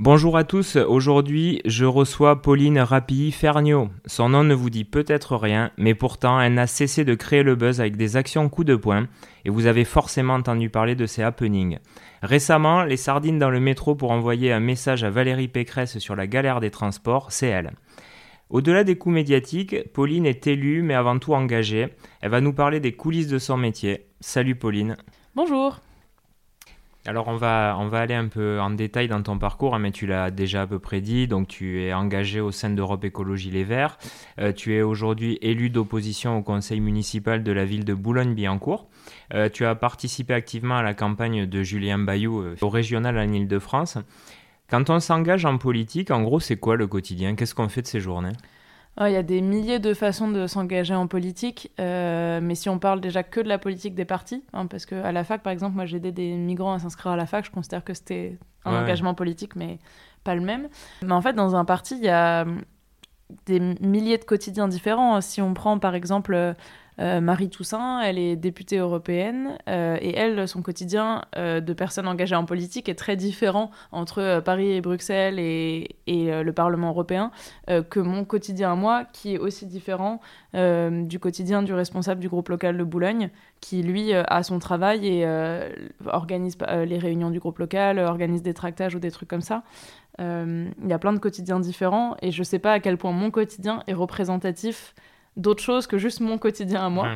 Bonjour à tous, aujourd'hui je reçois Pauline Rapilly Ferniaud. Son nom ne vous dit peut-être rien, mais pourtant elle n'a cessé de créer le buzz avec des actions coup de poing, et vous avez forcément entendu parler de ses happenings. Récemment, les sardines dans le métro pour envoyer un message à Valérie Pécresse sur la galère des transports, c'est elle. Au-delà des coups médiatiques, Pauline est élue mais avant tout engagée. Elle va nous parler des coulisses de son métier. Salut Pauline. Bonjour. Alors on va, on va aller un peu en détail dans ton parcours, hein, mais tu l'as déjà à peu près dit. Donc tu es engagé au sein d'Europe Écologie Les Verts. Euh, tu es aujourd'hui élu d'opposition au conseil municipal de la ville de Boulogne-Billancourt. Euh, tu as participé activement à la campagne de Julien Bayou euh, au régional en Ile-de-France. Quand on s'engage en politique, en gros, c'est quoi le quotidien? Qu'est-ce qu'on fait de ces journées? Il y a des milliers de façons de s'engager en politique, euh, mais si on parle déjà que de la politique des partis, hein, parce qu'à la fac, par exemple, moi j'ai aidé des migrants à s'inscrire à la fac, je considère que c'était un engagement politique, mais pas le même. Mais en fait, dans un parti, il y a des milliers de quotidiens différents. Si on prend par exemple Marie Toussaint, elle est députée européenne euh, et elle, son quotidien euh, de personne engagée en politique est très différent entre Paris et Bruxelles et, le Parlement européen que mon quotidien à moi, qui est aussi différent du quotidien du responsable du groupe local de Boulogne, qui lui a son travail et organise les réunions du groupe local, organise des tractages ou des trucs comme ça. Il y a plein de quotidiens différents et je ne sais pas à quel point mon quotidien est représentatif d'autres choses que juste mon quotidien à moi.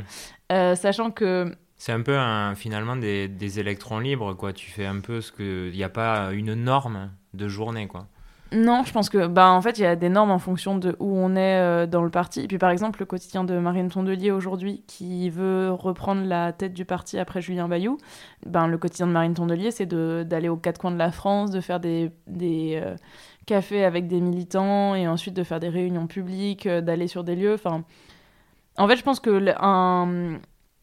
Euh, sachant que. C'est un peu finalement des, des, électrons libres, quoi. Tu fais un peu ce que. Il n'y a pas une norme de journée, quoi. Non, je pense que, bah, en fait, il y a des normes en fonction de où on est euh, dans le parti. Et puis, par exemple, le quotidien de Marine Tondelier aujourd'hui, qui veut reprendre la tête du parti après Julien Bayou, ben, le quotidien de Marine Tondelier, c'est d'aller aux quatre coins de la France, de faire des, des euh, cafés avec des militants et ensuite de faire des réunions publiques, d'aller sur des lieux. Enfin, en fait, je pense que le,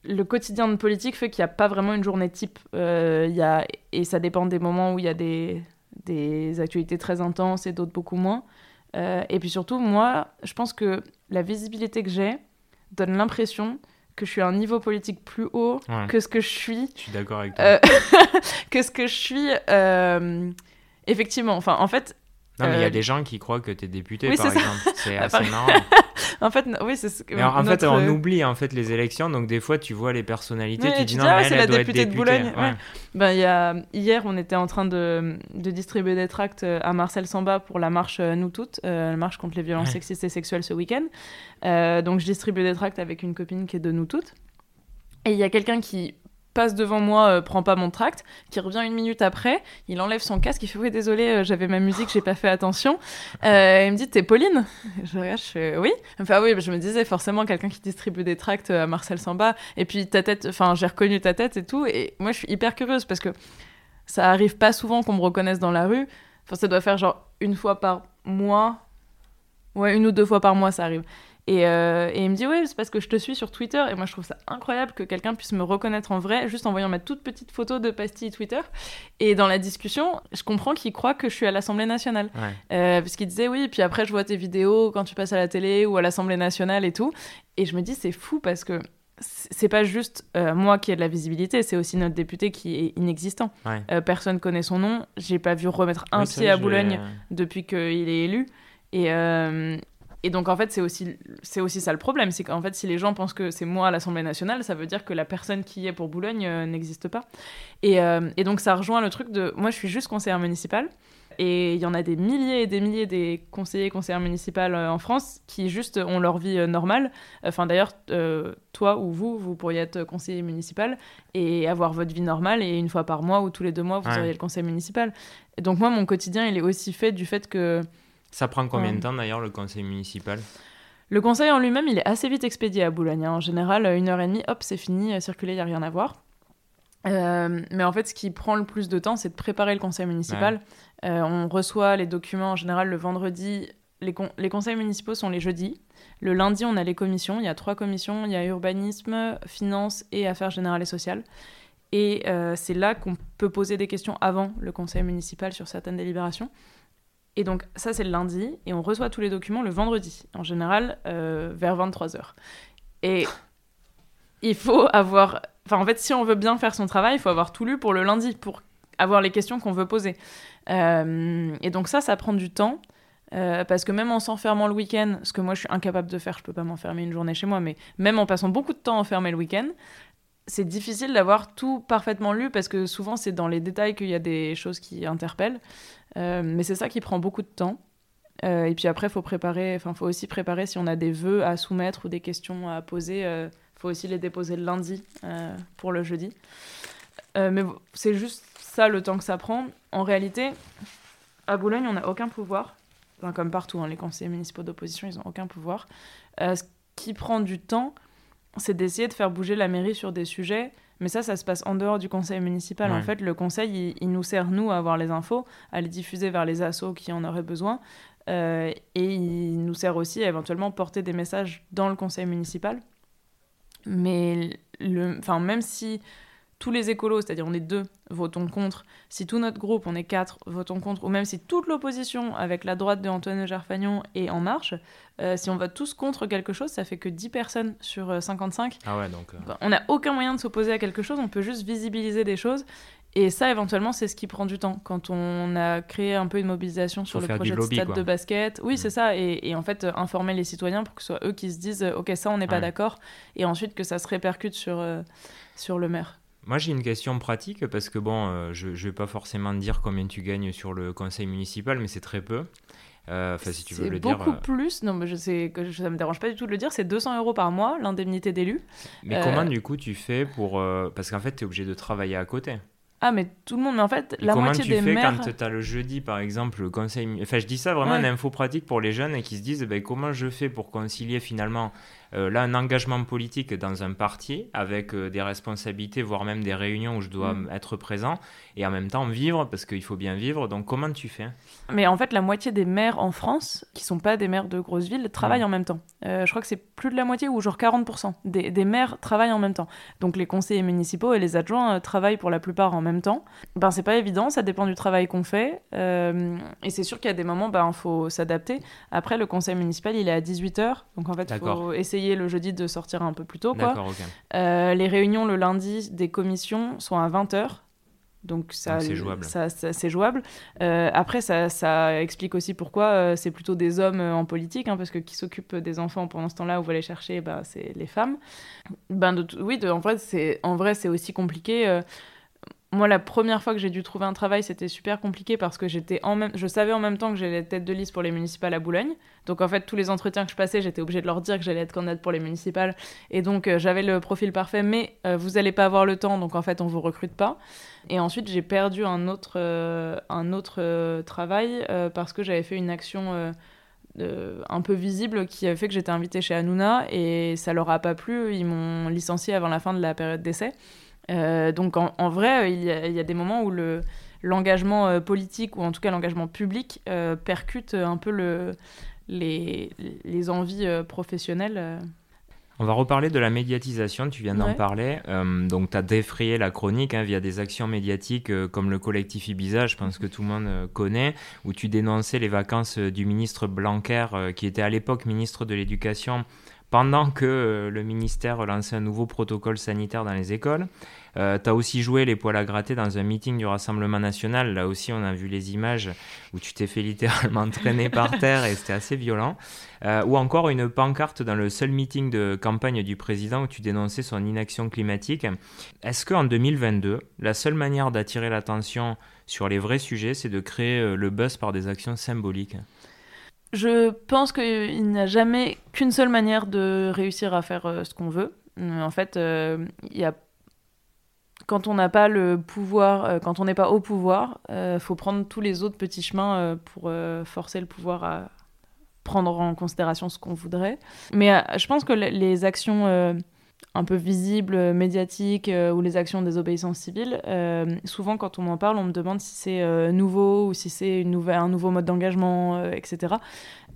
le quotidien de politique fait qu'il n'y a pas vraiment une journée type. Euh, y a, et ça dépend des moments où il y a des, des, actualités très intenses et d'autres beaucoup moins. Euh, et puis surtout, moi, je pense que la visibilité que j'ai donne l'impression que je suis à un niveau politique plus haut que ce que je suis. Je suis d'accord avec toi. Euh, que ce que je suis. effectivement, enfin, en fait. Non, mais il y a des gens qui croient que tu es député, par exemple. C'est assez marrant. en fait, oui, c'est ce que. en fait, on oublie en fait les élections, donc des fois, tu vois les personnalités, tu dis non, ah, mais c'est la députée de Boulogne. Ben, y a... Hier, on était en train de, de, distribuer des tracts euh, à Marcel Samba pour la marche euh, Nous Toutes, euh, la marche contre les violences sexistes et sexuelles ce week-end. donc, je distribue des tracts avec une copine qui est de Nous Toutes. Et il y a quelqu'un qui passe devant moi, euh, prend pas mon tract, qui revient une minute après, il enlève son casque, il fait oui désolé, euh, j'avais ma musique, j'ai pas fait attention. Euh, il me dit t'es Pauline? Je regarde, je fais oui. Fait ah oui, je me disais forcément quelqu'un qui distribue des tracts à Marcel Samba, et puis ta tête, enfin j'ai reconnu ta tête et tout, et moi je suis hyper curieuse parce que ça arrive pas souvent qu'on me reconnaisse dans la rue. Enfin ça doit faire genre une fois par mois, ouais une ou deux fois par mois ça arrive. Euh, et, il me dit, oui, c'est parce que je te suis sur Twitter. Et moi, je trouve ça incroyable que quelqu'un puisse me reconnaître en vrai, juste en voyant ma toute petite photo de pastille Twitter. Et dans la discussion, je comprends qu'il croit que je suis à l'Assemblée nationale. Euh, parce qu'il disait, oui, puis après, je vois tes vidéos quand tu passes à la télé ou à l'Assemblée nationale et tout. Et je me dis, c'est fou parce que c'est pas juste euh, moi qui ai de la visibilité, c'est aussi notre député qui est inexistant. personne connaît son nom. J'ai pas vu remettre un pied à Boulogne depuis qu'il est élu. Et, et donc, en fait, c'est aussi, c'est aussi ça le problème. C'est qu'en fait, si les gens pensent que c'est moi à l'Assemblée nationale, ça veut dire que la personne qui est pour Boulogne euh, n'existe pas. Et, euh, et, donc, ça rejoint le truc de. Moi, je suis juste conseillère municipale. Et il y en a des milliers et des milliers des conseillers et conseillères municipales euh, en France qui juste ont leur vie normale. Enfin, d'ailleurs, toi ou vous, vous pourriez être conseiller municipal et avoir votre vie normale. Et une fois par mois ou tous les deux mois, vous auriez le conseil municipal. Et donc, moi, mon quotidien, il est aussi fait du fait que ça prend combien de temps d'ailleurs le conseil municipal? Le conseil en lui-même, il est assez vite expédié à Boulogne. Hein. En général, une heure et demie, hop, c'est fini, euh, circuler, il n'y a rien à voir. Euh, mais en fait, ce qui prend le plus de temps, c'est de préparer le conseil municipal. Euh, on reçoit les documents en général le vendredi. Les, les, conseils municipaux sont les jeudis. Le lundi, on a les commissions. Il y a trois commissions. Il y a urbanisme, finances et affaires générales et sociales. Et c'est là qu'on peut poser des questions avant le conseil municipal sur certaines délibérations. Et donc ça c'est le lundi et on reçoit tous les documents le vendredi, en général euh, vers 23h. Et il faut avoir... Enfin en fait si on veut bien faire son travail, il faut avoir tout lu pour le lundi, pour avoir les questions qu'on veut poser. et donc ça, ça prend du temps. parce que même en s'enfermant le week-end, ce que moi je suis incapable de faire, je peux pas m'enfermer une journée chez moi, mais même en passant beaucoup de temps enfermé le week-end, c'est difficile d'avoir tout parfaitement lu parce que souvent c'est dans les détails qu'il y a des choses qui interpellent. Mais c'est ça qui prend beaucoup de temps. Euh, et puis après, faut préparer, enfin, faut aussi préparer si on a des vœux à soumettre ou des questions à poser. Euh, faut aussi les déposer le lundi euh, pour le jeudi. mais c'est juste ça le temps que ça prend. En réalité, à Boulogne, on n'a aucun pouvoir. Enfin, comme partout, hein, les conseillers municipaux d'opposition, ils n'ont aucun pouvoir. ce qui prend du temps, c'est d'essayer de faire bouger la mairie sur des sujets mais ça, ça se passe en dehors du conseil municipal. En fait, le conseil, il, nous sert, nous, à avoir les infos, à les diffuser vers les assos qui en auraient besoin. Euh, et il nous sert aussi à éventuellement porter des messages dans le conseil municipal. Mais le, même si tous les écolos, c'est-à-dire on est deux, votons contre, si tout notre groupe, on est quatre, votons contre, ou même si toute l'opposition avec la droite de Antoine Gerfagnon est en marche, euh, si on vote tous contre quelque chose, ça fait que 10 personnes sur 55. Euh, ah ouais, donc... Bah, on n'a aucun moyen de s'opposer à quelque chose, on peut juste visibiliser des choses et ça, éventuellement, c'est ce qui prend du temps. Quand on a créé un peu une mobilisation sur le projet de stade de basket, oui, mm. c'est ça. Et, en fait, informer les citoyens pour que ce soit eux qui se disent Ok, ça, on n'est pas d'accord. Et ensuite, que ça se répercute sur, euh, sur le maire. Moi, j'ai une question pratique parce que, bon, euh, je ne vais pas forcément dire combien tu gagnes sur le conseil municipal, mais c'est très peu. Euh, enfin, si tu veux le dire. beaucoup plus. Non, mais je sais que ça me dérange pas du tout de le dire. C'est 200 euros par mois, l'indemnité d'élu. Mais comment, du coup, tu fais pour. Parce qu'en fait, tu es obligé de travailler à côté. Ah, mais tout le monde, mais en fait, la moitié des maires... Comment tu fais quand tu as le jeudi, par exemple, le conseil... Enfin, je dis ça vraiment, une info pratique pour les jeunes qui se disent, ben, comment je fais pour concilier finalement euh, là un engagement politique dans un parti avec euh, des responsabilités, voire même des réunions où je dois mm. être présent, et en même temps vivre, parce qu'il faut bien vivre. Donc comment tu fais Mais en fait, la moitié des maires en France, qui sont pas des maires de grosses villes, travaillent mm. en même temps. Euh, je crois que c'est plus de la moitié, ou genre 40% des, des, maires travaillent en même temps. Donc les conseillers municipaux et les adjoints travaillent pour la plupart en même temps. Ben c'est pas évident, ça dépend du travail qu'on fait. et c'est sûr qu'il y a des moments, il ben, faut s'adapter. Après, le conseil municipal, il est à 18h, donc en fait, il faut essayer le jeudi de sortir un peu plus tôt. Quoi. Euh, les réunions le lundi des commissions sont à 20h. Donc ça, c'est jouable. Ça, c'est jouable. Euh, après, ça, ça, explique aussi pourquoi euh, c'est plutôt des hommes en politique, hein, parce que qui s'occupent des enfants pendant ce temps-là, où vous allez chercher, bah, c'est les femmes. Ben de, oui, de, en c'est en vrai, c'est aussi compliqué moi, la première fois que j'ai dû trouver un travail, c'était super compliqué parce que j'étais en même, je savais en même temps que j'allais être tête de liste pour les municipales à Boulogne. Donc en fait, tous les entretiens que je passais, j'étais obligée de leur dire que j'allais être candidate pour les municipales. Et donc euh, j'avais le profil parfait, mais euh, vous n'allez pas avoir le temps, donc en fait, on vous recrute pas. Et ensuite, j'ai perdu un autre, euh, un autre travail parce que j'avais fait une action. un peu visible qui avait fait que j'étais invitée chez Hanouna et ça leur a pas plu. Ils m'ont licenciée avant la fin de la période d'essai. Euh, donc en, vrai, il y, a, des moments où le, l'engagement euh, politique, ou en tout cas l'engagement public, euh, percute un peu le, les, les envies professionnelles. On va reparler de la médiatisation, tu viens d'en parler. donc, tu as défrayé la chronique hein, via des actions médiatiques comme le collectif Ibiza, je pense que tout le monde connaît, où tu dénonçais les vacances du ministre Blanquer, qui était à l'époque ministre de l'Éducation, pendant que le ministère lançait un nouveau protocole sanitaire dans les écoles. Euh, tu as aussi joué les poils à gratter dans un meeting du Rassemblement national. Là aussi, on a vu les images où tu t'es fait littéralement traîner par terre et c'était assez violent. Euh, ou encore une pancarte dans le seul meeting de campagne du président où tu dénonçais son inaction climatique. Est-ce qu'en 2022, la seule manière d'attirer l'attention sur les vrais sujets, c'est de créer euh, le buzz par des actions symboliques? Je pense qu'il n'y a jamais qu'une seule manière de réussir à faire ce qu'on veut. En fait, il y a quand on n'a pas le pouvoir, euh, quand on n'est pas au pouvoir, il euh, faut prendre tous les autres petits chemins euh, pour forcer le pouvoir à prendre en considération ce qu'on voudrait. Mais je pense que les actions un peu visibles, médiatiques, ou les actions des obéissances civiles, souvent quand on m'en parle, on me demande si c'est nouveau ou si c'est un nouveau mode d'engagement, etc.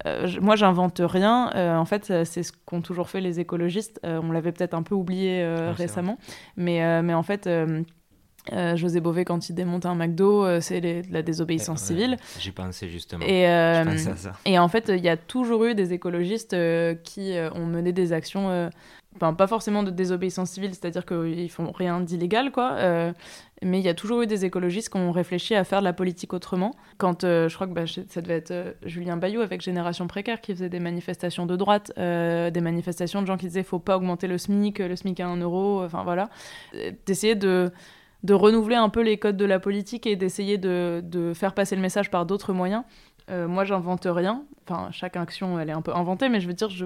Euh, moi, j'invente rien. Euh, en fait, c'est ce qu'ont toujours fait les écologistes. Euh, on l'avait peut-être un peu oublié récemment. Mais, mais en fait Euh, José Bové, quand il démonte un McDo, euh, c'est les- la désobéissance Ouais, civile. J'y pensais justement. Et, euh, Je pensais à ça. et en fait, il y a toujours eu des écologistes euh, qui euh, ont mené des actions, euh, pas forcément de désobéissance civile, c'est-à-dire qu'ils font rien d'illégal, quoi. euh, mais il y a toujours eu des écologistes qui ont réfléchi à faire de la politique autrement. Quand euh, je crois que bah, ça devait être euh, Julien Bayou avec Génération Précaire qui faisait des manifestations de droite, des manifestations de gens qui disaient faut pas augmenter le SMIC, le SMIC à 1 euro, enfin voilà. D'essayer de renouveler un peu les codes de la politique et d'essayer de, de faire passer le message par d'autres moyens. Moi, j'invente rien. Enfin, chaque action, elle est un peu inventée, mais je veux dire, je,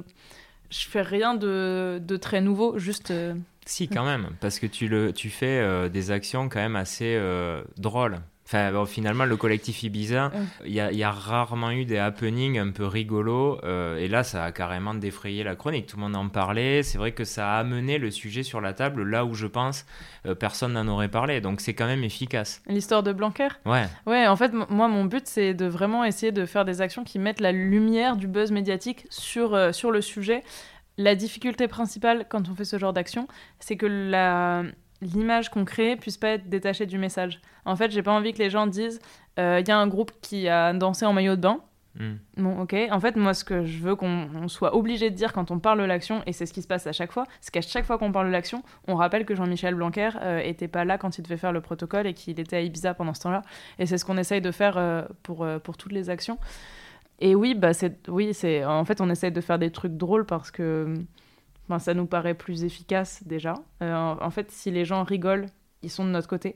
je fais rien de, de très nouveau, juste. euh, Si, quand même, parce que tu, le, tu fais euh, des actions quand même assez euh, drôles. Enfin, bon, finalement, le collectif Ibiza, Ouais. il y, a, il y a rarement eu des happenings un peu rigolos. euh, et là, ça a carrément défrayé la chronique. Tout le monde en parlait. C'est vrai que ça a amené le sujet sur la table là où je pense euh, personne n'en aurait parlé. Donc, c'est quand même efficace. L'histoire de Blanquer? Ouais, Ouais, en fait, moi, mon but, c'est de vraiment essayer de faire des actions qui mettent la lumière du buzz médiatique sur, euh, sur le sujet. La difficulté principale quand on fait ce genre d'action, c'est que la l'image qu'on crée puisse pas être détachée du message. En fait, j'ai pas envie que les gens disent il y a un groupe qui a dansé en maillot de bain. Hmm. Bon, ok. En fait, moi, ce que je veux qu'on on soit obligé de dire quand on parle de l'action, et c'est ce qui se passe à chaque fois, c'est qu'à chaque fois qu'on parle de l'action, on rappelle que Jean-Michel Blanquer euh, était pas là quand il devait faire le protocole et qu'il était à Ibiza pendant ce temps-là. Et c'est ce qu'on essaye de faire euh, pour, euh, pour toutes les actions. Et oui, bah, c'est, oui, c'est, en fait, on essaye de faire des trucs drôles parce que ben, ça nous paraît plus efficace déjà. Euh, en, en fait, si les gens rigolent, ils sont de notre côté.